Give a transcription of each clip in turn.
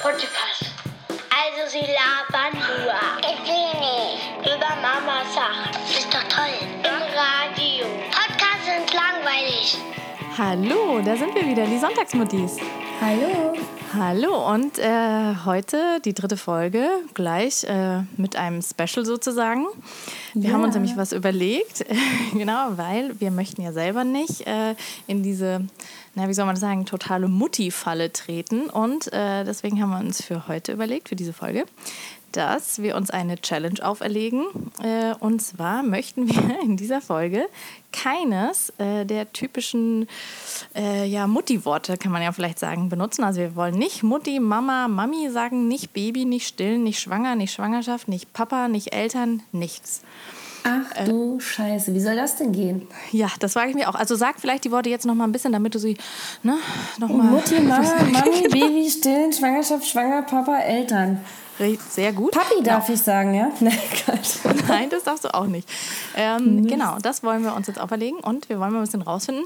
Podcast. Also sie labern nur. Ich will nicht. Über Mama Sachen. Ist doch toll. Im Radio. Podcasts sind langweilig. Hallo, da sind wir wieder, die Sonntagsmuttis. Hallo. Hallo und äh, heute die dritte Folge, gleich äh, mit einem Special sozusagen. Wir Ja. haben uns nämlich was überlegt, genau, weil wir möchten ja selber nicht äh, in diese, na wie soll man das sagen, totale Mutti-Falle treten. Und äh, deswegen haben wir uns für heute überlegt, für diese Folge, dass wir uns eine Challenge auferlegen. Äh, und zwar möchten wir in dieser Folge keines äh, der typischen äh, ja, Mutti-Worte, kann man ja vielleicht sagen, benutzen. Also wir wollen nicht Mutti, Mama, Mami sagen, nicht Baby, nicht stillen, nicht schwanger, nicht Schwangerschaft, nicht Papa, nicht Eltern, nichts. Ach du Scheiße, wie soll das denn gehen? Ja, das frage ich mir auch. Also sag vielleicht die Worte jetzt noch mal ein bisschen, damit du sie ne, noch mal Mutti, Mama, Mami, Baby, Stillen, Schwangerschaft, Schwanger, Papa, Eltern. Sehr gut. Papi darf ich sagen, ja? Nein. Nein, das darfst du auch nicht. Ähm, genau, das wollen wir uns jetzt auferlegen und wir wollen mal ein bisschen rausfinden,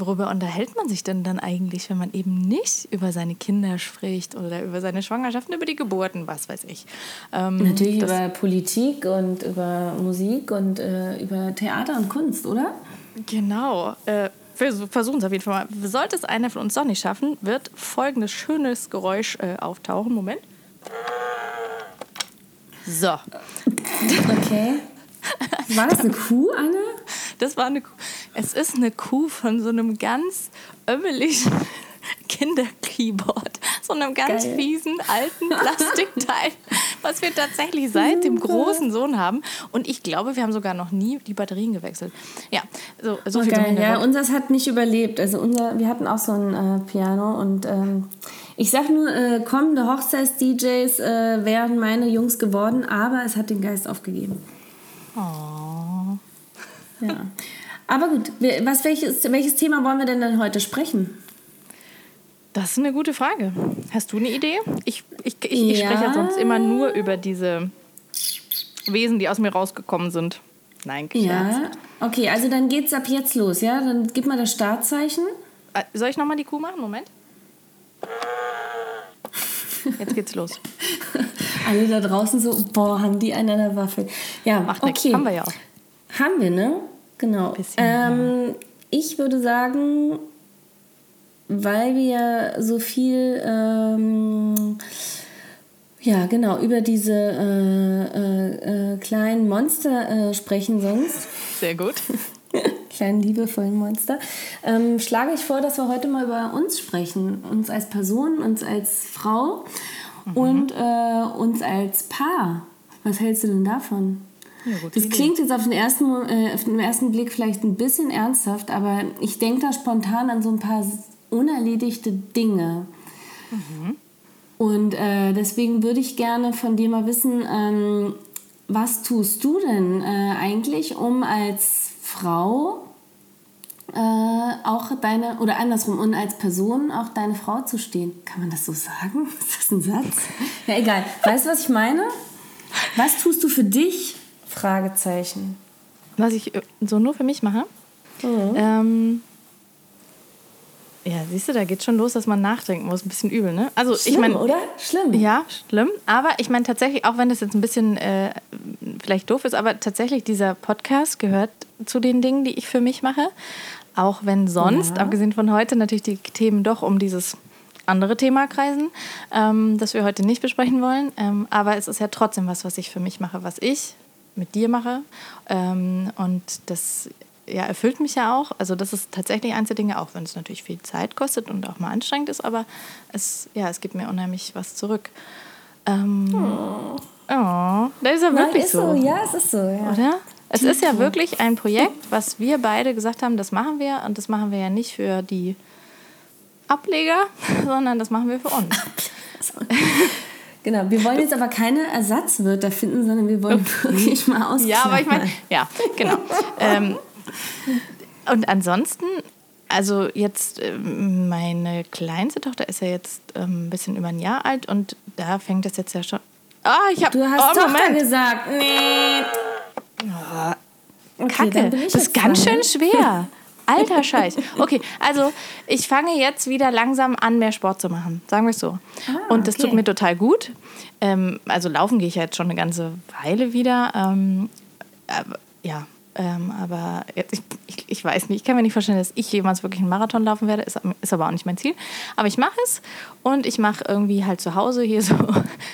worüber unterhält man sich denn dann eigentlich, wenn man eben nicht über seine Kinder spricht oder über seine Schwangerschaften, über die Geburten, was weiß ich. Ähm, Natürlich über Politik und über Musik und äh, über Theater und Kunst, oder? Genau. Äh, wir versuchen es auf jeden Fall mal. Sollte es einer von uns doch nicht schaffen, wird folgendes schönes Geräusch äh, auftauchen. Moment. So, Okay. War das eine Kuh, Anne? das war eine Kuh. Es ist eine Kuh von so einem ganz ömmeligen Kinderkeyboard. So einem ganz Geil. fiesen alten Plastikteil, was wir tatsächlich seit dem großen Sohn haben. Und ich glaube, wir haben sogar noch nie die Batterien gewechselt. Ja, so, so viel zum Geil, ja, unseres hat nicht überlebt. Also unser, wir hatten auch so ein äh, Piano und ähm, ich sag nur, äh, kommende Hochzeits-DJs äh, wären meine Jungs geworden, aber es hat den Geist aufgegeben. Oh. Ja. Aber gut, was, welches, welches Thema wollen wir denn dann heute sprechen? Das ist eine gute Frage. Hast du eine Idee? Ich, ich, ich, ich Ja. spreche ja sonst immer nur über diese Wesen, die aus mir rausgekommen sind. Nein, Scherz. Ja. Okay, also dann geht's ab jetzt los, ja? Dann gib mal das Startzeichen. Äh, Soll ich nochmal die Kuh machen? Moment. Jetzt geht's los. Alle da draußen so, boah, haben die einen an der Waffe. Ja, Macht nichts. okay. Haben wir ja auch. Haben wir, ne? Genau. Bisschen, ähm, ich würde sagen, weil wir so viel, ähm, ja, genau, über diese äh, äh, äh, kleinen Monster äh, sprechen sonst, Sehr gut. kleinen liebevollen Monster, ähm, schlage ich vor, dass wir heute mal über uns sprechen. Uns als Person, uns als Frau und äh, uns als Paar. Was hältst du denn davon? Ja, Das Idee. klingt jetzt auf den, ersten, äh, auf den ersten Blick vielleicht ein bisschen ernsthaft, aber ich denke da spontan an so ein paar unerledigte Dinge. Und äh, deswegen würde ich gerne von dir mal wissen, ähm, was tust du denn äh, eigentlich, um als Frau äh, auch deine, oder andersrum, und als Person auch deine Frau zu stehen? Kann man das so sagen? Ist das ein Satz? Ja, egal. Weißt du, was ich meine? Was tust du für dich? Fragezeichen. Was ich äh, so nur für mich mache. Ähm, ja, siehst du, da geht schon los, dass man nachdenken muss. Ein bisschen übel, ne? Also ich Schlimm, meine, oder? Schlimm. Ja, schlimm. Aber ich meine tatsächlich, auch wenn das jetzt ein bisschen äh, vielleicht doof ist, aber tatsächlich dieser Podcast gehört zu den Dingen, die ich für mich mache. Auch wenn sonst, Ja. abgesehen von heute, natürlich die Themen doch um dieses andere Thema kreisen, ähm, das wir heute nicht besprechen wollen. Ähm, aber es ist ja trotzdem was, was ich für mich mache, was ich mit dir mache. Ähm, und das ja, erfüllt mich ja auch. Also das ist tatsächlich eins der Dinge, auch wenn es natürlich viel Zeit kostet und auch mal anstrengend ist, aber es, ja, es gibt mir unheimlich was zurück. Ähm, oh. das ist ja Nein, wirklich ist so. Ja, es ist so. Ja. oder? Es ist ja wirklich ein Projekt, was wir beide gesagt haben, das machen wir. Und das machen wir ja nicht für die Ableger, sondern das machen wir für uns. Genau, wir wollen jetzt aber keine Ersatzwörter finden, sondern wir wollen wirklich mal ausklammern. Ja, aber ich meine, ja, genau. ähm, und ansonsten, also jetzt, ähm, meine kleinste Tochter ist ja jetzt ähm, ein bisschen über ein Jahr alt und da fängt es jetzt ja schon. Ah, ich habe. Du hast oh, Tochter Moment. gesagt. Nee. Okay, Kacke, das ist ganz dran, schön ne? schwer. Alter Scheiß. Okay, also ich fange jetzt wieder langsam an, mehr Sport zu machen. Sagen wir es so. Und das okay. tut mir total gut. Ähm, also laufen gehe ich ja jetzt schon eine ganze Weile wieder. Ähm, aber, ja, ähm, aber ich, ich, ich weiß nicht, ich kann mir nicht vorstellen, dass ich jemals wirklich einen Marathon laufen werde, ist, ist aber auch nicht mein Ziel. Aber ich mache es und ich mache irgendwie halt zu Hause hier so,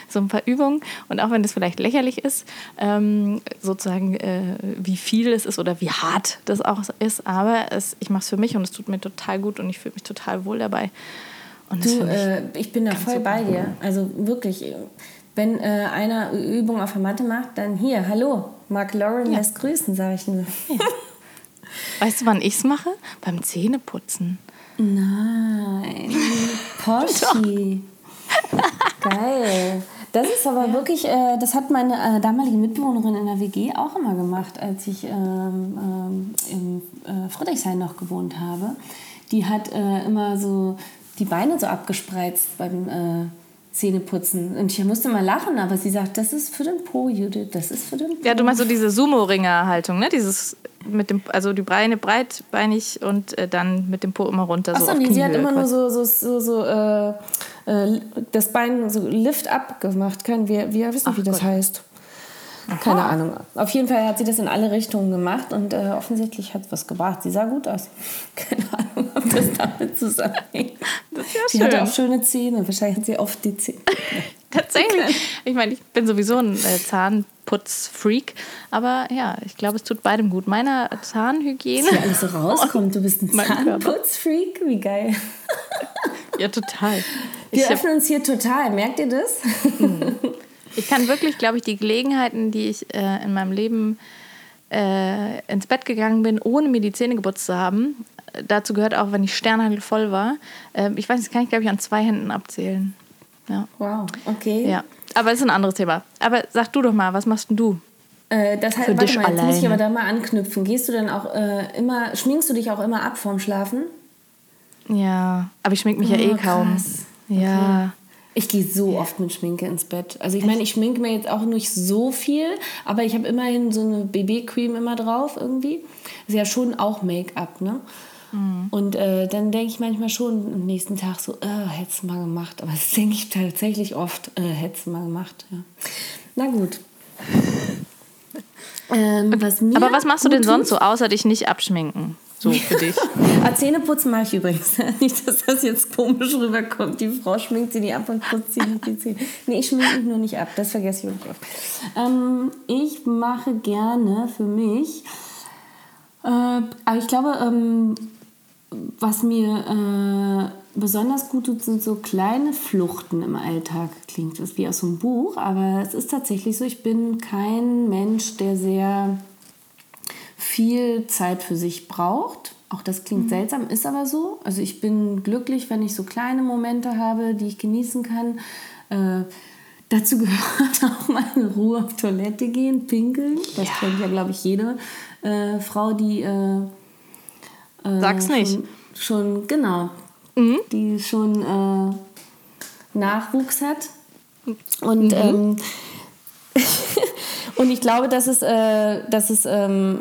so ein paar Übungen und auch wenn das vielleicht lächerlich ist, ähm, sozusagen äh, wie viel es ist oder wie hart das auch ist, aber es, ich mache es für mich und es tut mir total gut und ich fühle mich total wohl dabei. Und Du, ich äh, ich bin da voll bei dir. Also wirklich, wenn äh, einer Übung auf der Matte macht, dann hier, hallo, Mark Lauren lässt grüßen, sage ich nur. Weißt du, wann ich es mache? Beim Zähneputzen. Nein, Porsche. Geil. Das ist aber wirklich, äh, das hat meine äh, damalige Mitbewohnerin in der WG auch immer gemacht, als ich ähm, ähm, in äh, Friedrichshain noch gewohnt habe. Die hat äh, immer so die Beine so abgespreizt beim äh, Zähneputzen. Und ich musste mal lachen, aber sie sagt, das ist für den Po, Judith, das ist für den Po. Ja, du meinst so diese Sumo-Ringer-Haltung, ne? Dieses mit dem, also die Beine breitbeinig und äh, dann mit dem Po immer runter. Achso, so nee, sie hat immer nur so, so, so, so äh, äh, das Bein so Lift-up gemacht. Kein, wir, wir wissen, Ach wie das Gott. Heißt. Keine Ahnung. Auf jeden Fall hat sie das in alle Richtungen gemacht und äh, offensichtlich hat es was gebracht. Sie sah gut aus. Keine Ahnung, ob das damit zusammenhängt. Das ist ja Sie hatte schön. auch schöne Zähne. Wahrscheinlich hat sie oft die Zähne. Tatsächlich. Ich meine, ich bin sowieso ein äh, Zahnputz-Freak, aber ja, ich glaube, es tut beidem gut. Meiner Zahnhygiene. Wie alles so rauskommt. Du bist ein. Zahnputzfreak. Wie geil. Ja, total. Wir Ich, öffnen uns hier total. Merkt ihr das? Ich kann wirklich, glaube ich, die Gelegenheiten, die ich äh, in meinem Leben äh, ins Bett gegangen bin, ohne mir die Zähne geputzt zu haben, äh, dazu gehört auch, wenn ich sternhagelvoll war. Äh, ich weiß, das kann ich, glaube ich, an zwei Händen abzählen. Ja. Wow, okay. ja. Aber es ist ein anderes Thema. Aber sag du doch mal, was machst denn du? Äh, das heißt, Für warte dich mal, jetzt muss ich aber da mal anknüpfen. Gehst du dann auch äh, immer, schminkst du dich auch immer ab vorm Schlafen? Ja, aber ich schmink mich ja eh Oh, kaum. krass. Ja. Ich gehe so oft mit Schminke ins Bett. Also ich meine, ich schminke mir jetzt auch nicht so viel, aber ich habe immerhin so eine BB-Cream immer drauf irgendwie. Ist ja schon auch Make-up, ne? Mhm. Und äh, dann denke ich manchmal schon am nächsten Tag so, äh, hättest du mal gemacht. Aber das denke ich tatsächlich oft, äh, hättest du mal gemacht. Ja. Na gut. Ähm, was Aber was machst du denn sonst so, außer dich nicht abschminken? So für dich. Ah, Zähneputzen mache ich übrigens. Nicht, dass das jetzt komisch rüberkommt. Die Frau schminkt sie die ab und putzt sie nicht die Zähne. Nee, ich schminke mich nur nicht ab. Das vergesse ich wirklich oft. Ähm, ich mache gerne für mich. Äh, aber ich glaube, ähm, was mir äh, besonders gut tut, sind so kleine Fluchten im Alltag. Klingt das wie aus so einem Buch, aber es ist tatsächlich so. Ich bin kein Mensch, der sehr viel Zeit für sich braucht. Auch das klingt seltsam, ist aber so. Also ich bin glücklich, wenn ich so kleine Momente habe, die ich genießen kann. Äh, dazu gehört auch mal in Ruhe auf Toilette gehen, pinkeln. Das kennt ja, glaube ich, jede äh, Frau, die äh, äh, Sag's nicht. Schon, schon genau, die schon äh, Nachwuchs hat. Und, ähm, und ich glaube, dass es, äh, dass es ähm,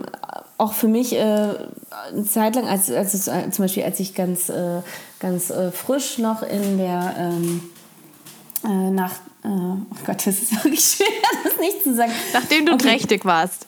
auch für mich äh, eine Zeit lang, als, als es, äh, zum Beispiel als ich ganz, äh, ganz äh, frisch noch in der ähm, äh, nach äh, oh Gott, das ist wirklich schwer, das nicht zu sagen. Nachdem du Okay. trächtig warst.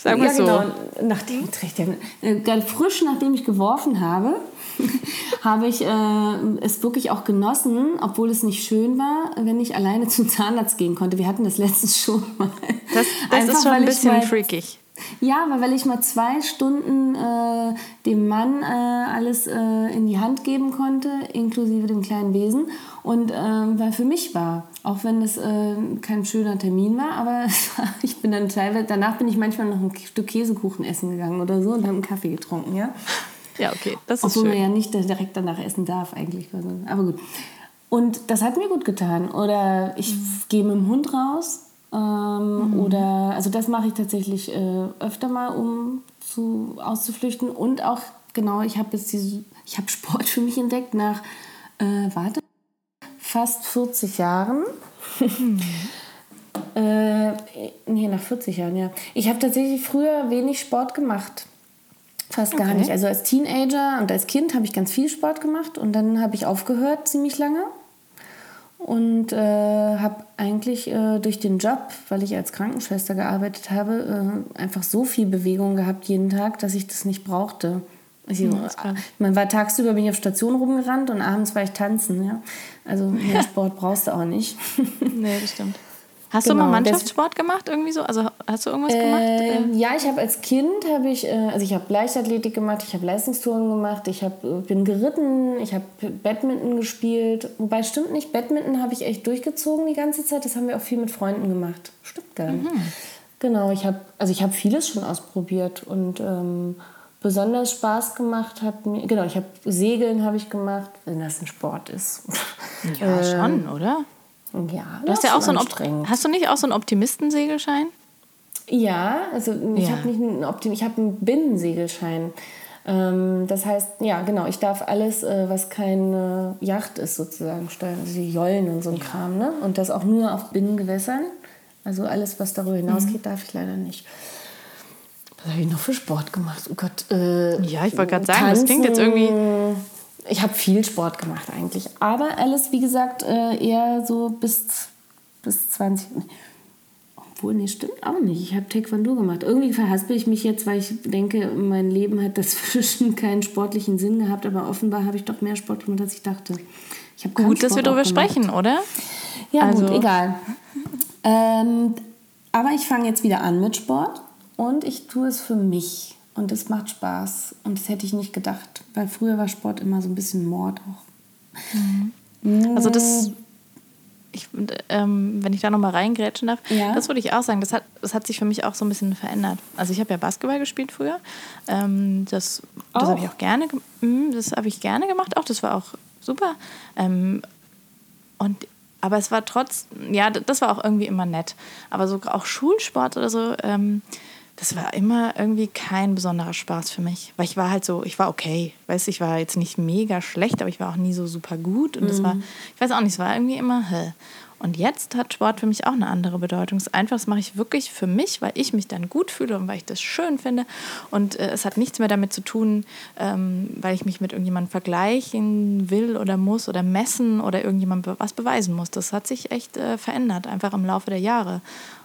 Sagen wir Ja, so. genau. Nachdem trächtig äh, ganz frisch, nachdem ich geworfen habe, habe ich es wirklich auch genossen, obwohl es nicht schön war, wenn ich alleine zum Zahnarzt gehen konnte. Wir hatten das letztens schon mal. Das, das Einfach, ist schon ein bisschen freakig. Ja, aber weil ich mal zwei Stunden äh, dem Mann äh, alles äh, in die Hand geben konnte, inklusive dem kleinen Wesen. Und ähm, weil für mich war, auch wenn es äh, kein schöner Termin war, aber ich bin dann teilweise, danach bin ich manchmal noch ein Stück Käsekuchen essen gegangen oder so und habe einen Kaffee getrunken, ja. Ja, okay, das ist Obwohl man schön. ja nicht direkt danach essen darf eigentlich. Aber gut. Und das hat mir gut getan. Oder ich gehe mit dem Hund raus. Ähm, Oder, also das mache ich tatsächlich äh, öfter mal, um zu, auszuflüchten. Und auch, genau, ich habe jetzt diese, ich habe Sport für mich entdeckt nach, äh, warte, fast 40 Jahren. Äh, nee, nach 40 Jahren, ja. Ich habe tatsächlich früher wenig Sport gemacht. Fast gar Okay. nicht. Also als Teenager und als Kind habe ich ganz viel Sport gemacht und dann habe ich aufgehört ziemlich lange und äh, habe eigentlich äh, durch den Job, weil ich als Krankenschwester gearbeitet habe, äh, einfach so viel Bewegung gehabt jeden Tag, dass ich das nicht brauchte. Ich, man war tagsüber bin ich auf Station rumgerannt und abends war ich tanzen. Ja? Also mehr Sport brauchst du auch nicht. Nee, das stimmt. Hast Genau, du mal das- Mannschaftssport gemacht irgendwie so? Also hast du irgendwas gemacht? Ähm, Äh, ja, ich habe als Kind habe ich, äh, also ich habe Leichtathletik gemacht, ich habe Leistungstouren gemacht, ich hab, äh, bin geritten, ich habe Badminton gespielt. Wobei stimmt nicht, Badminton habe ich echt durchgezogen die ganze Zeit. Das haben wir auch viel mit Freunden gemacht. Stimmt gar nicht. Genau, ich habe, also ich habe vieles schon ausprobiert und ähm, besonders Spaß gemacht hat mir, genau, ich habe Segeln habe ich gemacht, wenn das ein Sport ist. ja, schon, oder? Ja, Du hast ja auch so ein Op anstrengend. Hast du nicht auch so einen Optimistensegelschein? Ja, also ich Ja. habe nicht einen Optim ich habe einen Binnensegelschein. Ähm, das heißt, ja, genau, ich darf alles, äh, was keine Yacht ist, sozusagen steuern. Also die Jollen und so ein Kram, ne? Und das auch nur auf Binnengewässern. Also alles, was darüber hinausgeht, darf ich leider nicht. Was habe ich noch für Sport gemacht? Oh Gott. Äh, Ja, ich wollte gerade sagen, das klingt jetzt irgendwie. Ich habe viel Sport gemacht eigentlich. Aber alles, wie gesagt, äh, eher so bis, bis 20. Obwohl, nee, stimmt auch nicht. Ich habe Taekwondo gemacht. Irgendwie verhaspel ich mich jetzt, weil ich denke, mein Leben hat dazwischen keinen sportlichen Sinn gehabt. Aber offenbar habe ich doch mehr Sport gemacht, als ich dachte. Ich Gut, dass wir darüber sprechen, oder? Ja, Also- gut, egal. Ähm, aber ich fange jetzt wieder an mit Sport und ich tue es für mich. Und es macht Spaß. Und das hätte ich nicht gedacht, weil früher war Sport immer so ein bisschen Mord auch. Also das, ich, ähm, wenn ich da nochmal reingrätschen darf, Ja. das würde ich auch sagen, das hat, das hat sich für mich auch so ein bisschen verändert. Also ich habe ja Basketball gespielt früher. Ähm, das das habe ich Auch? auch gerne, ge- mm, das habe ich gerne gemacht, auch das war auch super. Ähm, und aber es war trotz, ja, das war auch irgendwie immer nett. Aber so auch Schulsport oder so, ähm, das war immer irgendwie kein besonderer Spaß für mich. Weil ich war halt so, ich war okay. Weißt du, ich war jetzt nicht mega schlecht, aber ich war auch nie so super gut. Und das war, ich weiß auch nicht, es war irgendwie immer, hä. Und jetzt hat Sport für mich auch eine andere Bedeutung. Es ist einfach, das mache ich wirklich für mich, weil ich mich dann gut fühle und weil ich das schön finde. Und äh, es hat nichts mehr damit zu tun, ähm, weil ich mich mit irgendjemandem vergleichen will oder muss oder messen oder irgendjemand be was beweisen muss. Das hat sich echt äh, verändert, einfach im Laufe der Jahre.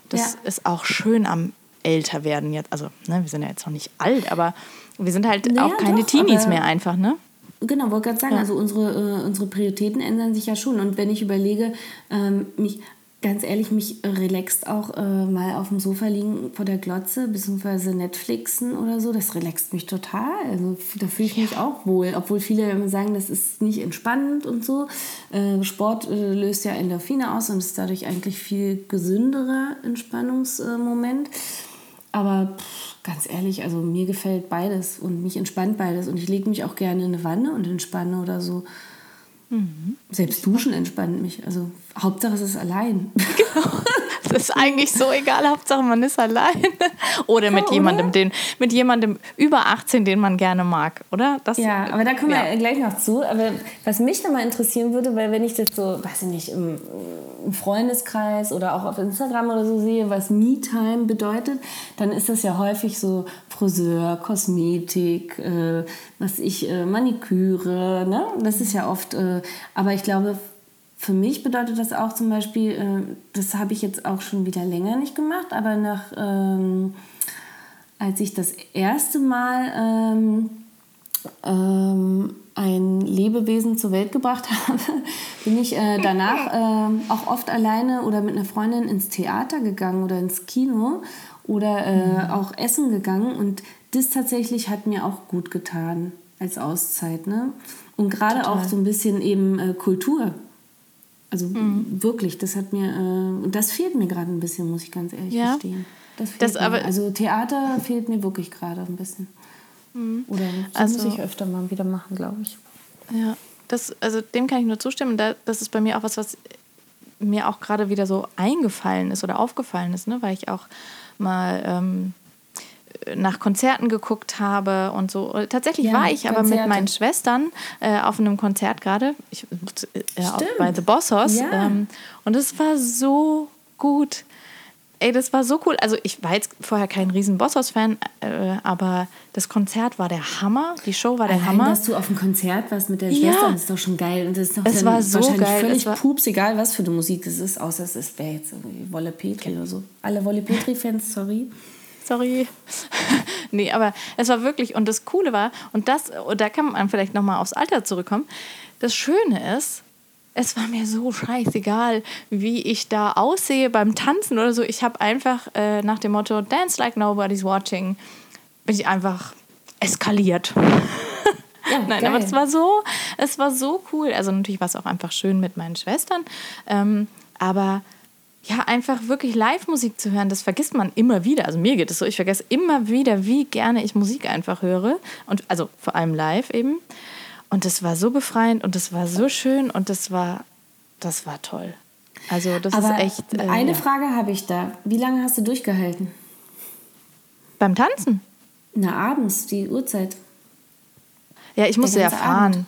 Das Ja. ist auch schön am Älterwerden jetzt. Also, ne, wir sind ja jetzt noch nicht alt, aber wir sind halt Naja, auch keine doch, Teenies mehr einfach, ne? Genau, wollte gerade sagen, also unsere, äh, unsere Prioritäten ändern sich ja schon. Und wenn ich überlege, ähm, mich, ganz ehrlich, mich relaxt auch äh, mal auf dem Sofa liegen vor der Glotze, beziehungsweise Netflixen oder so, das relaxt mich total. Also da fühle ich mich auch wohl. Obwohl viele immer sagen, das ist nicht entspannend und so. Äh, Sport äh, löst ja Endorphine aus und ist dadurch eigentlich viel gesünderer Entspannungsmoment. Aber pff, ganz ehrlich, also mir gefällt beides und mich entspannt beides. Und ich lege mich auch gerne in eine Wanne und entspanne oder so. Selbst Duschen entspannt mich. Also Hauptsache es ist allein. Das ist eigentlich so egal, Hauptsache man ist allein. Oder mit jemandem, den, mit jemandem über 18, den man gerne mag, oder? Das, Ja, aber da kommen ja. wir gleich noch zu. Aber was mich nochmal interessieren würde, weil wenn ich das so, weiß ich nicht, im, im Freundeskreis oder auch auf Instagram oder so sehe, was Me-Time bedeutet, dann ist das ja häufig so Friseur, Kosmetik, äh, was ich, äh, Maniküre, ne? Das ist ja oft, äh, aber ich glaube, für mich bedeutet das auch zum Beispiel, äh, das habe ich jetzt auch schon wieder länger nicht gemacht, aber nach, ähm, als ich das erste Mal ähm, ähm, ein Lebewesen zur Welt gebracht habe, bin ich äh, danach ähm, auch oft alleine oder mit einer Freundin ins Theater gegangen oder ins Kino oder äh, auch essen gegangen und das tatsächlich hat mir auch gut getan als Auszeit. Ne? Und gerade auch so ein bisschen eben äh, Kultur. Also wirklich, das hat mir, äh, das fehlt mir gerade ein bisschen, muss ich ganz ehrlich Ja. gestehen. Das fehlt Das mir. also Theater fehlt mir wirklich gerade ein bisschen. Oder das Also- muss ich öfter mal wieder machen, glaube ich. Ja, das, also dem kann ich nur zustimmen. Da, das ist bei mir auch was, was mir auch gerade wieder so eingefallen ist oder aufgefallen ist, ne? weil ich auch mal ähm, nach Konzerten geguckt habe und so. Tatsächlich Ja, war ich aber mit Konzerte. meinen Schwestern äh, auf einem Konzert gerade äh, bei The Boss House Ja. ähm, und es war so gut. ey, das war so cool. Also ich war jetzt vorher kein riesen Bosshaus-Fan, äh, aber das Konzert war der Hammer. Die Show war der Allein, Hammer. dass du auf dem Konzert warst mit der Ja. Schwester, das ist doch schon geil. Und das ist doch Es war so wahrscheinlich geil. völlig war- pups, egal was für eine Musik es ist, außer es ist- wäre jetzt irgendwie Wolle Petri oder so. Alle Wolle Petri-Fans, sorry. Sorry. nee, aber es war wirklich, und das Coole war, und das, und da kann man vielleicht nochmal aufs Alter zurückkommen. Das Schöne ist, es war mir so scheißegal, wie ich da aussehe beim Tanzen oder so. Ich habe einfach äh, nach dem Motto Dance like nobody's watching, bin ich einfach eskaliert. Ja, Nein, geil. aber es war so, es war so cool. Also natürlich war es auch einfach schön mit meinen Schwestern. Ähm, aber ja, einfach wirklich Live-Musik zu hören, das vergisst man immer wieder. Also mir geht es so, ich vergesse immer wieder, wie gerne ich Musik einfach höre. Und also vor allem live eben. Und das war so befreiend und das war so schön und das war, das war toll. Also das Aber ist echt. äh, eine. Frage habe ich da. Wie lange hast du durchgehalten? Beim Tanzen? Na, abends, die Uhrzeit. Ja, ich musste ja fahren. Abend.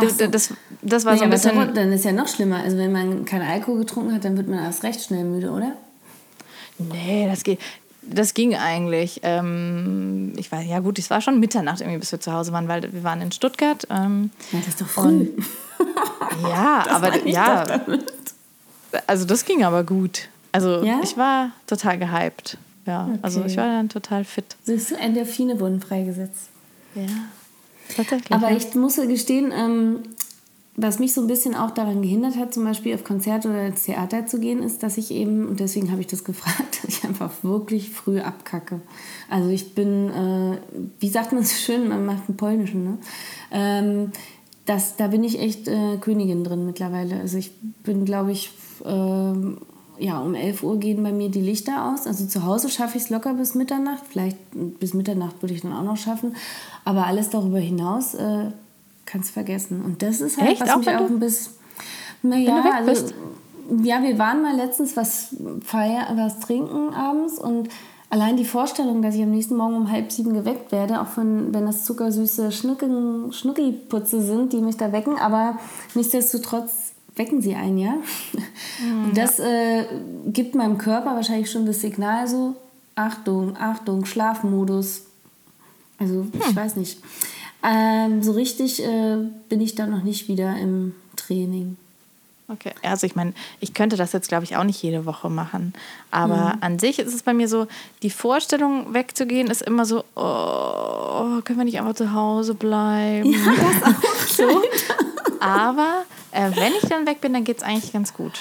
Das, so. das, das war Nee, so ein aber bisschen. dann- Dann ist ja noch schlimmer. Also wenn man keinen Alkohol getrunken hat, dann wird man erst recht schnell müde, oder? Nee, das geht. Das ging eigentlich. Ähm, ich weiß, ja gut, es war schon Mitternacht irgendwie, bis wir zu Hause waren, weil wir waren in Stuttgart. Ähm, Ja, das ist doch früh. ja, aber meine ich ja, doch also das ging aber gut. Also Ja? ich war total gehypt. Ja, also Okay. ich war dann total fit. Siehst du, Endorphine wurden freigesetzt. Ja, tatsächlich. Aber ja. ich muss gestehen, ähm, was mich so ein bisschen auch daran gehindert hat, zum Beispiel auf Konzerte oder ins Theater zu gehen, ist, dass ich eben, und deswegen habe ich das gefragt, dass ich einfach wirklich früh abkacke. Also ich bin, äh, wie sagt man so schön, man macht einen polnischen, ne? Ähm, das, da bin ich echt äh, Königin drin mittlerweile. Also ich bin, glaube ich, ähm, ja, um 11 Uhr gehen bei mir die Lichter aus. Also zu Hause schaffe ich es locker bis Mitternacht. Vielleicht bis Mitternacht würde ich dann auch noch schaffen. Aber alles darüber hinaus äh, kannst du vergessen. Und das ist halt, Echt? was Auch mich wenn auch ein bisschen... Naja, also, bist? ja, wir waren mal letztens was feiern, was trinken abends und allein die Vorstellung, dass ich am nächsten Morgen um halb sieben geweckt werde, auch von, wenn das zuckersüße Schnuckiputze sind, die mich da wecken, aber nichtsdestotrotz wecken sie einen, ja. Und das äh, gibt meinem Körper wahrscheinlich schon das Signal so, Achtung, Achtung, Schlafmodus. Also ich weiß nicht. Ähm, so richtig äh, bin ich da noch nicht wieder im Training. Okay, also ich meine, ich könnte das jetzt, glaube ich, auch nicht jede Woche machen. Aber Mhm. an sich ist es bei mir so, die Vorstellung wegzugehen ist immer so, oh, können wir nicht einfach zu Hause bleiben? Ja, das auch. so. Aber äh, wenn ich dann weg bin, dann geht es eigentlich ganz gut.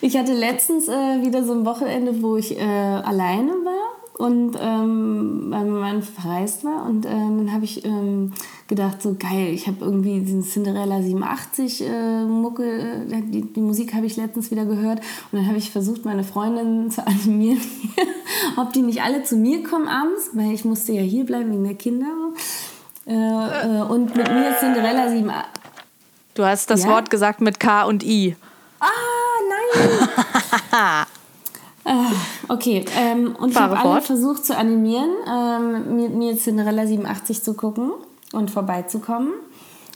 Ich hatte letztens äh, wieder so ein Wochenende, wo ich äh, alleine war und ähm, mein Mann verreist war. Und ähm, dann habe ich ähm, gedacht, so geil, ich habe irgendwie diesen Cinderella 87 äh, Mucke, äh, die, die Musik habe ich letztens wieder gehört. Und dann habe ich versucht, meine Freundin zu animieren, ob die nicht alle zu mir kommen abends, weil ich musste ja hier bleiben wegen der Kinder. Äh, äh, und mit mir Cinderella 87. Du hast das Ja? Wort gesagt mit K und I. Ah, nein! Okay, ähm, und ich habe alle versucht zu animieren, ähm, mir, mir Cinderella 87 zu gucken und vorbeizukommen.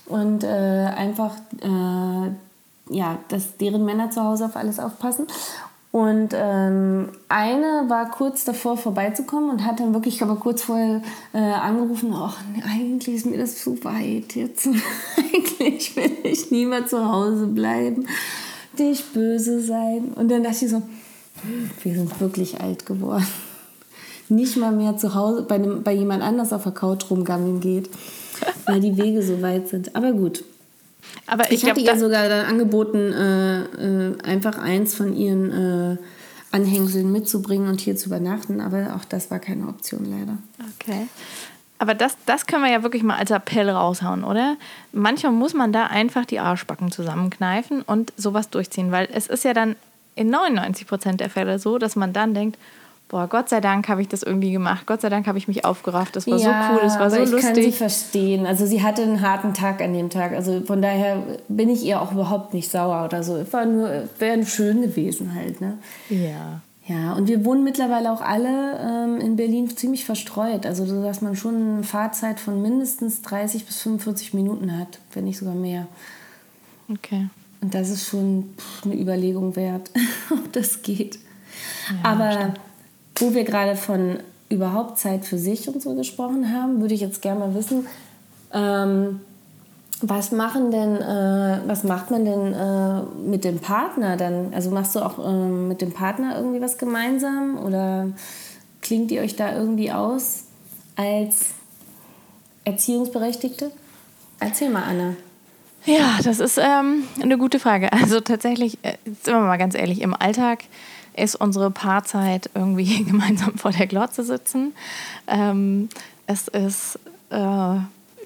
Und äh, einfach, äh, ja, dass deren Männer zu Hause auf alles aufpassen. Und ähm, eine war kurz davor vorbeizukommen und hat dann wirklich aber kurz vorher äh, angerufen, ach, nee, eigentlich ist mir das zu weit jetzt. eigentlich will ich nie mehr zu Hause bleiben, nicht böse sein. Und dann dachte ich so, wir sind wirklich alt geworden. Nicht mal mehr zu Hause bei, einem, bei jemand anders auf der Couch rumgammeln geht, weil die Wege so weit sind. Aber gut, Aber ich, ich, hatte ihr sogar dann angeboten, äh, äh, einfach eins von ihren äh, Anhängseln mitzubringen und hier zu übernachten, aber auch das war keine Option leider. Okay. Aber das, das können wir ja wirklich mal als Appell raushauen, oder? Manchmal muss man da einfach die Arschbacken zusammenkneifen und sowas durchziehen, weil es ist ja dann in 99 Prozent der Fälle so, dass man dann denkt, boah, Gott sei Dank habe ich das irgendwie gemacht, Gott sei Dank habe ich mich aufgerafft, das war so cool, das war so ich kann sie lustig. verstehen. Also sie hatte einen harten Tag an dem Tag. Also von daher bin ich ihr auch überhaupt nicht sauer oder so. Es war nur, wäre schön gewesen halt. Ne? Ja. Ja, und wir wohnen mittlerweile auch alle ähm, in Berlin ziemlich verstreut. Also, so dass man schon eine Fahrzeit von mindestens 30 bis 45 Minuten hat, wenn nicht sogar mehr. Okay. Und das ist schon pff, eine Überlegung wert, ob das geht. Aber wo wir gerade von überhaupt Zeit für sich und so gesprochen haben, würde ich jetzt gerne mal wissen, ähm, was machen denn, äh, was macht man denn äh, mit dem Partner dann? Also machst du auch äh, mit dem Partner irgendwie was gemeinsam oder klingt ihr euch da irgendwie aus als Erziehungsberechtigte? Erzähl mal, Anna. Ja, das ist ähm, eine gute Frage. Also tatsächlich, äh, sind wir mal ganz ehrlich, im Alltag ist unsere Paarzeit irgendwie gemeinsam vor der Glotze sitzen. Ähm, es ist äh,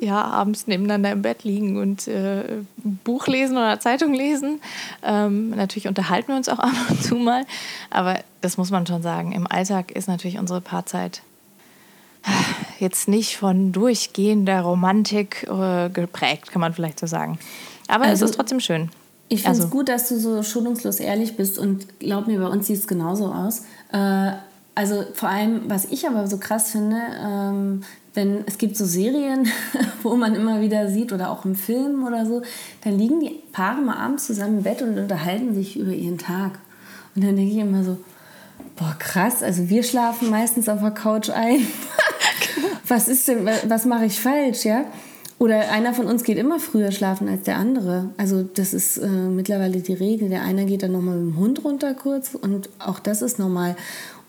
ja, abends nebeneinander im Bett liegen und äh, Buch lesen oder Zeitung lesen. Ähm, natürlich unterhalten wir uns auch ab und zu mal, aber das muss man schon sagen. Im Alltag ist natürlich unsere Paarzeit jetzt nicht von durchgehender Romantik äh, geprägt, kann man vielleicht so sagen. Aber also, es ist trotzdem schön. Ich finde es also. gut, dass du so schonungslos ehrlich bist und glaub mir, bei uns sieht es genauso aus. Äh, also vor allem, was ich aber so krass finde, ähm, wenn es gibt so Serien, wo man immer wieder sieht oder auch im Film oder so, dann liegen die Paare mal abends zusammen im Bett und unterhalten sich über ihren Tag. Und dann denke ich immer so, boah krass, also wir schlafen meistens auf der Couch ein. was ist denn, was mache ich falsch, ja? Oder einer von uns geht immer früher schlafen als der andere. Also das ist äh, mittlerweile die Regel. Der eine geht dann nochmal mit dem Hund runter kurz und auch das ist normal.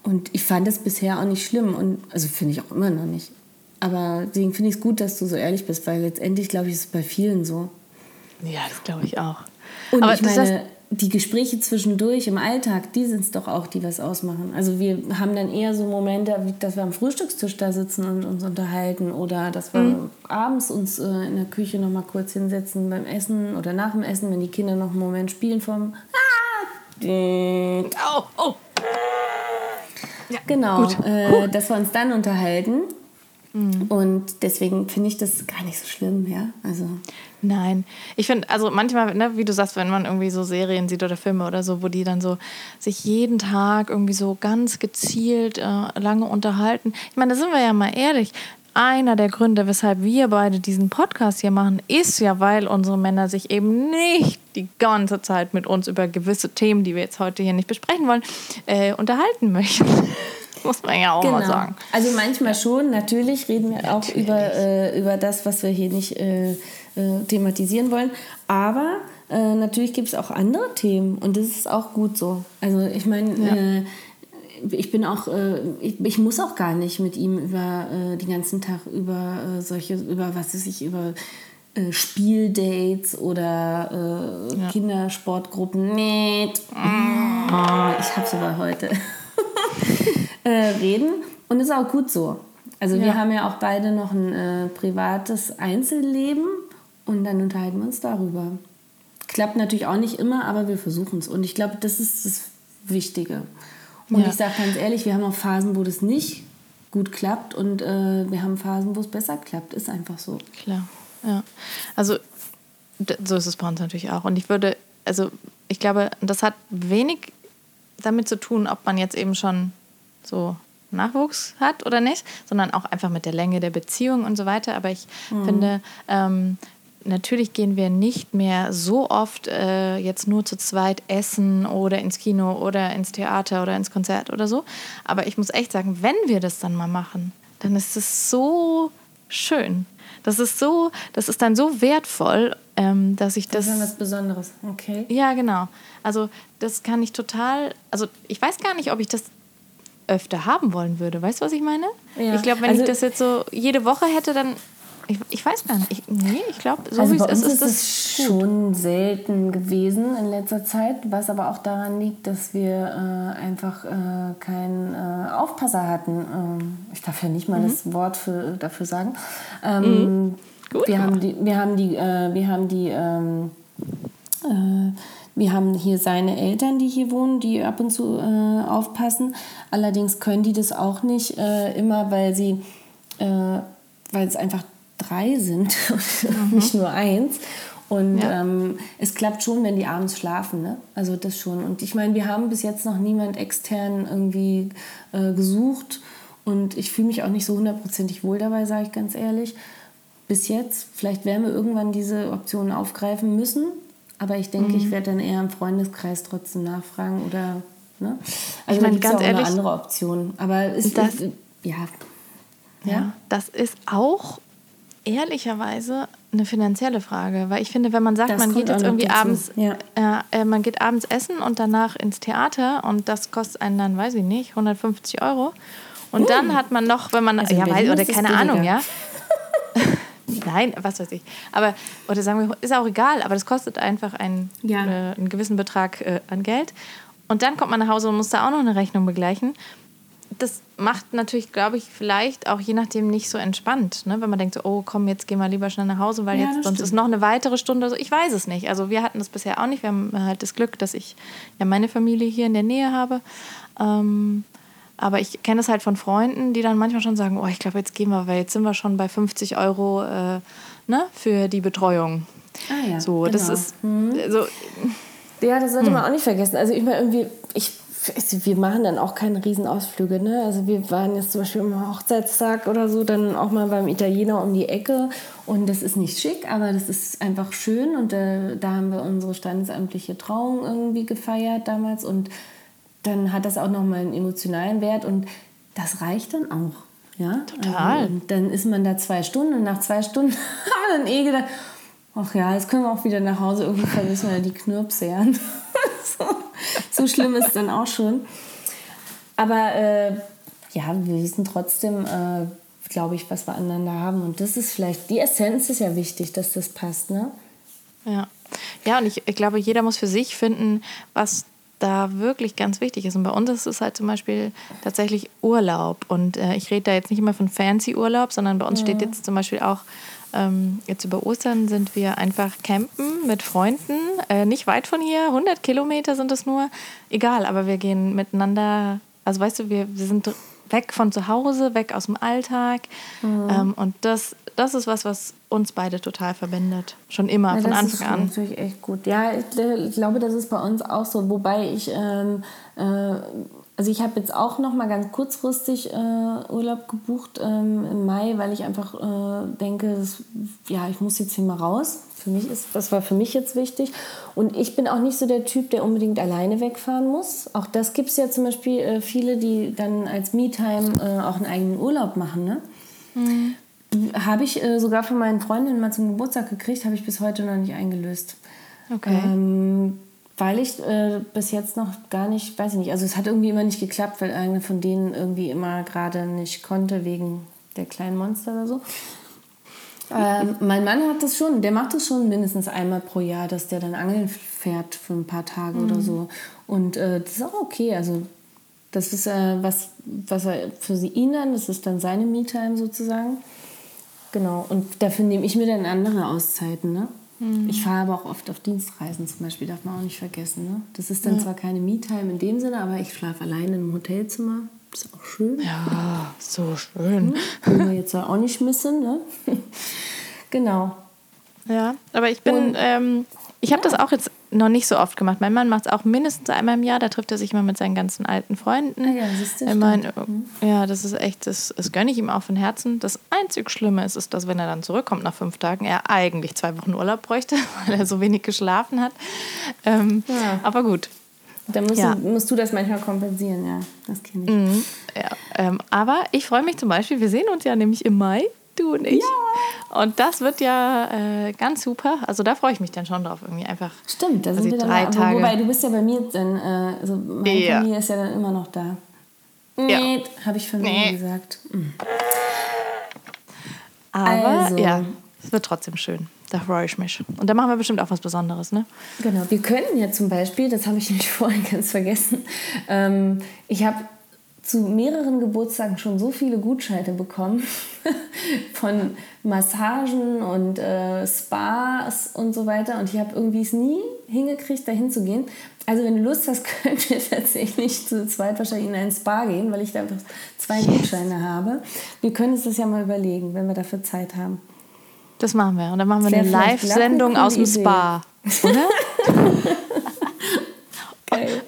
Und ich fand es bisher auch nicht schlimm und also finde ich auch immer noch nicht. Aber deswegen finde ich es gut, dass du so ehrlich bist, weil letztendlich, glaube ich, ist es bei vielen so. Ja, das glaube ich auch. Und Aber ich meine, die Gespräche zwischendurch im Alltag, die sind es doch auch, die was ausmachen. Also wir haben dann eher so Momente, dass wir am Frühstückstisch da sitzen und uns unterhalten oder dass wir mhm. abends uns äh, in der Küche noch mal kurz hinsetzen beim Essen oder nach dem Essen, wenn die Kinder noch einen Moment spielen vom ah, oh, oh. Ja, genau, äh, dass wir uns dann unterhalten Mhm. Und deswegen finde ich das gar nicht so schlimm, ja. Also. Nein. Ich finde, also manchmal, ne, wie du sagst, wenn man irgendwie so Serien sieht oder Filme oder so, wo die dann so sich jeden Tag irgendwie so ganz gezielt äh, lange unterhalten. Ich meine, da sind wir ja mal ehrlich. Einer der Gründe, weshalb wir beide diesen Podcast hier machen, ist ja, weil unsere Männer sich eben nicht die ganze Zeit mit uns über gewisse Themen, die wir jetzt heute hier nicht besprechen wollen, äh, unterhalten möchten muss man ja auch genau. mal sagen. Also manchmal schon, natürlich reden wir natürlich. auch über, äh, über das, was wir hier nicht äh, äh, thematisieren wollen. Aber äh, natürlich gibt es auch andere Themen und das ist auch gut so. Also ich meine, ja. Äh, ich bin auch, äh, ich, ich, muss auch gar nicht mit ihm über den ganzen Tag über solche, über was weiß ich, über Spieldates oder äh, ja. Kindersportgruppen. Nee. Oh, ich hab's aber heute. Äh, reden. Und ist auch gut so. Also ja. wir haben ja auch beide noch ein äh, privates Einzelleben und dann unterhalten wir uns darüber. Klappt natürlich auch nicht immer, aber wir versuchen es. Und ich glaube, das ist das Wichtige. Und ja. ich sage ganz ehrlich, wir haben auch Phasen, wo das nicht gut klappt und äh, wir haben Phasen, wo es besser klappt. Ist einfach so. Klar, ja. Also so ist es bei uns natürlich auch. Und ich würde, also ich glaube, das hat wenig damit zu tun, ob man jetzt eben schon so Nachwuchs hat oder nicht, sondern auch einfach mit der Länge der Beziehung und so weiter. Aber ich mhm. finde, ähm, natürlich gehen wir nicht mehr so oft äh, jetzt nur zu zweit essen oder ins Kino oder ins Theater oder ins Konzert oder so. Aber ich muss echt sagen, wenn wir das dann mal machen, dann ist es so schön. Das ist so, das ist dann so wertvoll, ähm, dass ich das. Das ist was Besonderes, okay. Ja, genau. Also das kann ich total. Also ich weiß gar nicht, ob ich das öfter haben wollen würde. Weißt du, was ich meine? Ja. Ich glaube, wenn also, ich das jetzt so jede Woche hätte, dann. Ich, ich weiß gar nicht. Ich, nee, ich glaube, so also wie es ist, ist es schon selten gewesen in letzter Zeit, was aber auch daran liegt, dass wir äh, einfach äh, keinen äh, Aufpasser hatten. Ähm, ich darf ja nicht mal mhm. das Wort für, dafür sagen. Ähm, mhm. Gut, wir, haben die, wir haben die, äh, wir haben die, ähm, äh, wir haben hier seine Eltern, die hier wohnen, die ab und zu äh, aufpassen. Allerdings können die das auch nicht äh, immer, weil sie, äh, weil es einfach drei sind, mhm. nicht nur eins. Und ja. ähm, es klappt schon, wenn die abends schlafen. Ne? Also das schon. Und ich meine, wir haben bis jetzt noch niemand extern irgendwie äh, gesucht. Und ich fühle mich auch nicht so hundertprozentig wohl dabei, sage ich ganz ehrlich. Bis jetzt. Vielleicht werden wir irgendwann diese Optionen aufgreifen müssen. Aber ich denke, mhm. ich werde dann eher im Freundeskreis trotzdem nachfragen oder Ne? Also Ich mein, da gibt's ganz ja auch ehrlich, eine andere Option. Aber es das- ist, ja. Ja, das ist auch ehrlicherweise eine finanzielle Frage, weil ich finde, wenn man sagt, Das man geht jetzt irgendwie dazu. abends, Ja. ja, äh, man geht abends essen und danach ins Theater und das kostet einen dann, weiß ich nicht, 150 Euro. Und dann hat man noch, wenn man, Also ja, weiß, oder ist keine. Ahnung, ja. Nein, was weiß ich. Aber, oder sagen wir, ist auch egal, aber das kostet einfach einen, Ja. äh, einen gewissen Betrag äh, an Geld. Und dann kommt man nach Hause und muss da auch noch eine Rechnung begleichen. Das macht natürlich, glaube ich, vielleicht auch je nachdem nicht so entspannt. Ne? Wenn man denkt, so, oh komm, jetzt gehen wir lieber schnell nach Hause, weil Ja, jetzt sonst stimmt. ist noch eine weitere Stunde. So. Ich weiß es nicht. Also wir hatten das bisher auch nicht. Wir haben halt das Glück, dass ich ja meine Familie hier in der Nähe habe. Ähm, aber ich kenne es halt von Freunden, die dann manchmal schon sagen, oh, ich glaube, jetzt gehen wir, weil jetzt sind wir schon bei 50 Euro äh, ne, für die Betreuung. Ah ja, So, das genau. ist so, Ja, das Hm. sollte man auch nicht vergessen. Also ich meine, irgendwie, ich, also wir machen dann auch keine Riesenausflüge. Ne? Also wir waren jetzt zum Beispiel am Hochzeitstag oder so, dann auch mal beim Italiener um die Ecke. Und das ist nicht schick, aber das ist einfach schön. Und äh, da haben wir unsere standesamtliche Trauung irgendwie gefeiert damals. Und dann hat das auch nochmal einen emotionalen Wert. Und das reicht dann auch. Ja? Total. Also, und dann ist man da zwei Stunden und nach zwei Stunden haben wir dann eh gedacht, ach ja, jetzt können wir auch wieder nach Hause, irgendwie vermissen wir die Knirpse. Ja. so, so schlimm ist dann auch schon. Aber äh, ja, wir wissen trotzdem, äh, glaube ich, was wir aneinander haben. Und das ist vielleicht, die Essenz ist ja wichtig, dass das passt, ne? Ja, ja und ich, ich glaube, jeder muss für sich finden, was da wirklich ganz wichtig ist. Und bei uns ist es halt zum Beispiel tatsächlich Urlaub. Und äh, ich rede da jetzt nicht immer von fancy Urlaub, sondern bei uns steht jetzt zum Beispiel auch, ähm, jetzt über Ostern sind wir einfach campen mit Freunden, äh, nicht weit von hier, 100 Kilometer sind es nur. Egal, aber wir gehen miteinander, also weißt du, wir, wir sind weg von zu Hause, weg aus dem Alltag. Ähm, und das, das ist was, was uns beide total verbindet. Schon immer, Ja, von das Anfang ist an. natürlich echt gut. Ja, ich, ich glaube, das ist bei uns auch so. Wobei ich, ähm, äh, also ich habe jetzt auch noch mal ganz kurzfristig äh, Urlaub gebucht ähm, im Mai, weil ich einfach äh, denke, das, ja, ich muss jetzt hier mal raus. Für mich ist, das war für mich jetzt wichtig. Und ich bin auch nicht so der Typ, der unbedingt alleine wegfahren muss. Auch das gibt es ja zum Beispiel äh, viele, die dann als Me-Time äh, auch einen eigenen Urlaub machen. Ne? Habe ich äh, sogar von meinen Freundinnen mal zum Geburtstag gekriegt, habe ich bis heute noch nicht eingelöst. Okay. Ähm, weil ich äh, bis jetzt noch gar nicht, weiß ich nicht, also es hat irgendwie immer nicht geklappt, weil eine von denen irgendwie immer gerade nicht konnte wegen der kleinen Monster oder so. Ähm, mein Mann hat das schon, der macht das schon mindestens einmal pro Jahr, dass der dann angeln fährt für ein paar Tage oder so. Und äh, das ist auch okay. Also das ist äh, was, was er für sie ihn dann, das ist dann seine Me-Time sozusagen. Genau. Und dafür nehme ich mir dann andere Auszeiten. Ne? Ich fahre aber auch oft auf Dienstreisen zum Beispiel, darf man auch nicht vergessen. Ne? Das ist dann zwar keine Me-Time in dem Sinne, aber ich schlafe alleine im Hotelzimmer. Ist auch schön. Ja, so schön. Wollen wir jetzt auch nicht missen. Ne? genau. Ja, aber ich bin, ähm, ich habe das auch jetzt noch nicht so oft gemacht. Mein Mann macht es auch mindestens einmal im Jahr. Da trifft er sich immer mit seinen ganzen alten Freunden. Ah ja, siehst du, Immer in, stimmt. ja, das ist echt, das, das gönne ich ihm auch von Herzen. Das einzig Schlimme ist, ist, dass wenn er dann zurückkommt nach fünf Tagen, er eigentlich zwei Wochen Urlaub bräuchte, weil er so wenig geschlafen hat. Ähm, Ja. Aber gut. Da musst, Ja. du, musst du das manchmal kompensieren, ja. Das kenne ich. Mhm. Ja, ähm, aber ich freue mich zum Beispiel, wir sehen uns ja nämlich im Mai, du und ich. Und das wird ja äh, ganz super. Also da freue ich mich dann schon drauf, irgendwie einfach. Stimmt, da sind wir dann drei aber Tage. Wobei, du bist ja bei mir dann, äh, also meine Ja. Familie ist ja dann immer noch da. Ja. Nee, habe ich Familie Nee. gesagt. Aber Also. ja, es wird trotzdem schön. Da freue ich mich. Und da machen wir bestimmt auch was Besonderes, ne? Genau, wir könnten ja zum Beispiel, das habe ich nämlich vorhin ganz vergessen, ähm, ich habe zu mehreren Geburtstagen schon so viele Gutscheine bekommen von Massagen und äh, Spas und so weiter und ich habe irgendwie es nie hingekriegt, da hinzugehen. Also wenn du Lust hast, können wir tatsächlich zu zweit wahrscheinlich in ein Spa gehen, weil ich da einfach zwei Gutscheine habe. Wir können uns das ja mal überlegen, wenn wir dafür Zeit haben. Das machen wir. Und dann machen wir eine Live-Sendung aus dem coole Spa. Oder?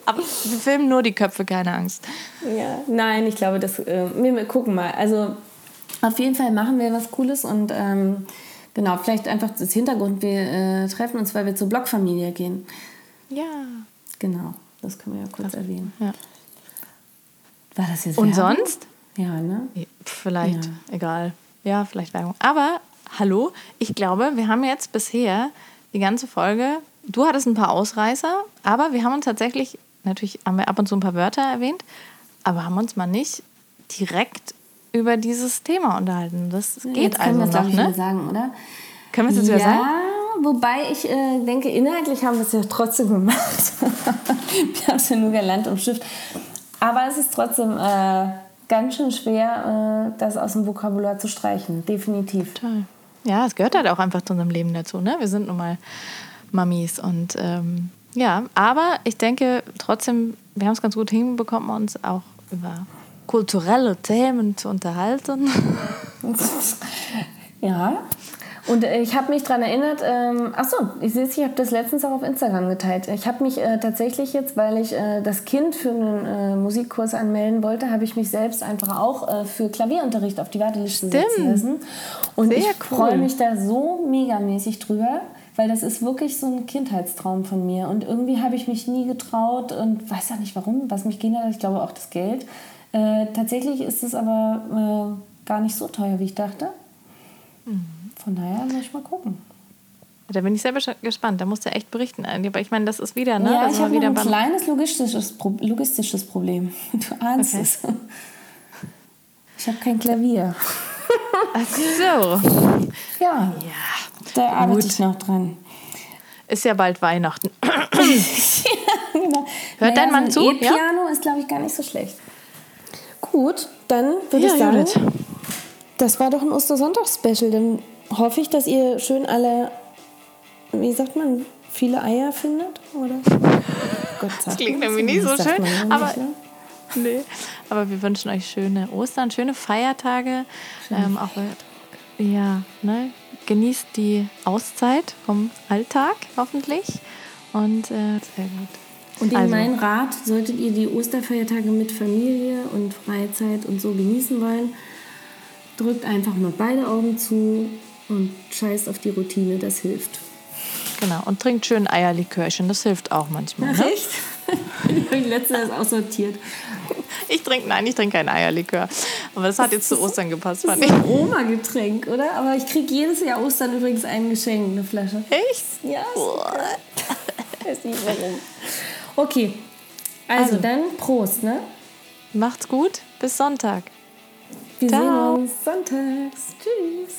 Aber wir filmen nur die Köpfe, keine Angst. Ja, nein, ich glaube, das, äh, wir, wir gucken mal. Also auf jeden Fall machen wir was Cooles und ähm, genau, vielleicht einfach das Hintergrund, wir äh, treffen uns, weil wir zur Blockfamilie gehen. Ja. Genau. Das können wir ja kurz erwähnen. Ja. War das jetzt Und Werbung? sonst? Ja, ne? Vielleicht, Ja. egal. Ja, vielleicht Werbung. Aber, hallo, ich glaube, wir haben jetzt bisher die ganze Folge, du hattest ein paar Ausreißer, aber wir haben uns tatsächlich, natürlich haben wir ab und zu ein paar Wörter erwähnt, aber haben uns mal nicht direkt über dieses Thema unterhalten. Das geht Jetzt können also wir es, noch, ne? sagen, oder? Können wir es jetzt ja, wieder sagen? wobei ich äh, denke, inhaltlich haben wir es ja trotzdem gemacht. wir haben es ja nur gelernt und Stift. Aber es ist trotzdem äh, ganz schön schwer, äh, das aus dem Vokabular zu streichen. Definitiv. Toll. Ja, es gehört halt auch einfach zu unserem Leben dazu. Ne? Wir sind nun mal Mamis und ähm, ja, aber ich denke trotzdem, wir haben es ganz gut hinbekommen, uns auch über kulturelle Themen zu unterhalten. Ja. Und ich habe mich daran erinnert, ähm, ach so, ich sehe es, ich habe das letztens auch auf Instagram geteilt. Ich habe mich äh, tatsächlich jetzt, weil ich äh, das Kind für einen äh, Musikkurs anmelden wollte, habe ich mich selbst einfach auch äh, für Klavierunterricht auf die Warteliste setzen lassen. Und Sehr ich cool. freue mich da so megamäßig drüber, weil das ist wirklich so ein Kindheitstraum von mir. Und irgendwie habe ich mich nie getraut und weiß auch nicht warum, was mich gehindert hat. Ich glaube auch das Geld. Äh, tatsächlich ist es aber äh, gar nicht so teuer, wie ich dachte. Von daher muss ich mal gucken. Da bin ich selber schon gespannt. Da musst du echt berichten. Aber ich meine, das ist wieder, ne? ja, das ich habe wieder ein kleines logistisches, Pro logistisches Problem. Du ahnst Okay. es. Ich habe kein Klavier. Ach so. Ja, Ja. da arbeite Gut. ich noch dran. Ist ja bald Weihnachten. Genau. Hört dein Mann so zu? Ja? E-Piano ist, glaube ich, gar nicht so schlecht. Gut, dann würde Ja, ich sagen, Judith. das war doch ein Ostersonntags-Special. Dann hoffe ich, dass ihr schön alle, wie sagt man, viele Eier findet, oder? Gott Das klingt irgendwie nicht so schön, ja nicht, aber- ne? Nee. Aber wir wünschen euch schöne Ostern, schöne Feiertage. Ähm, auch, ja, ne? Genießt die Auszeit vom Alltag, hoffentlich. Und äh, sehr gut. Und in Also. mein Rat, solltet ihr die Osterfeiertage mit Familie und Freizeit und so genießen wollen, drückt einfach mal beide Augen zu und scheißt auf die Routine, das hilft. Genau. Und trinkt schön Eierlikörchen, das hilft auch manchmal. Ne? Echt? habe letztes auch sortiert. Ich trinke, nein, ich trinke kein Eierlikör. Aber das hat jetzt zu Ostern gepasst, Das fand ist ich. ein Oma-Getränk, oder? Aber ich kriege jedes Jahr Ostern übrigens ein Geschenk, eine Flasche. Echt? Ja, ich weiß nicht warum. Okay, also, Also. dann Prost, ne? Macht's gut, bis Sonntag. Wir Ciao. sehen uns sonntags. Tschüss.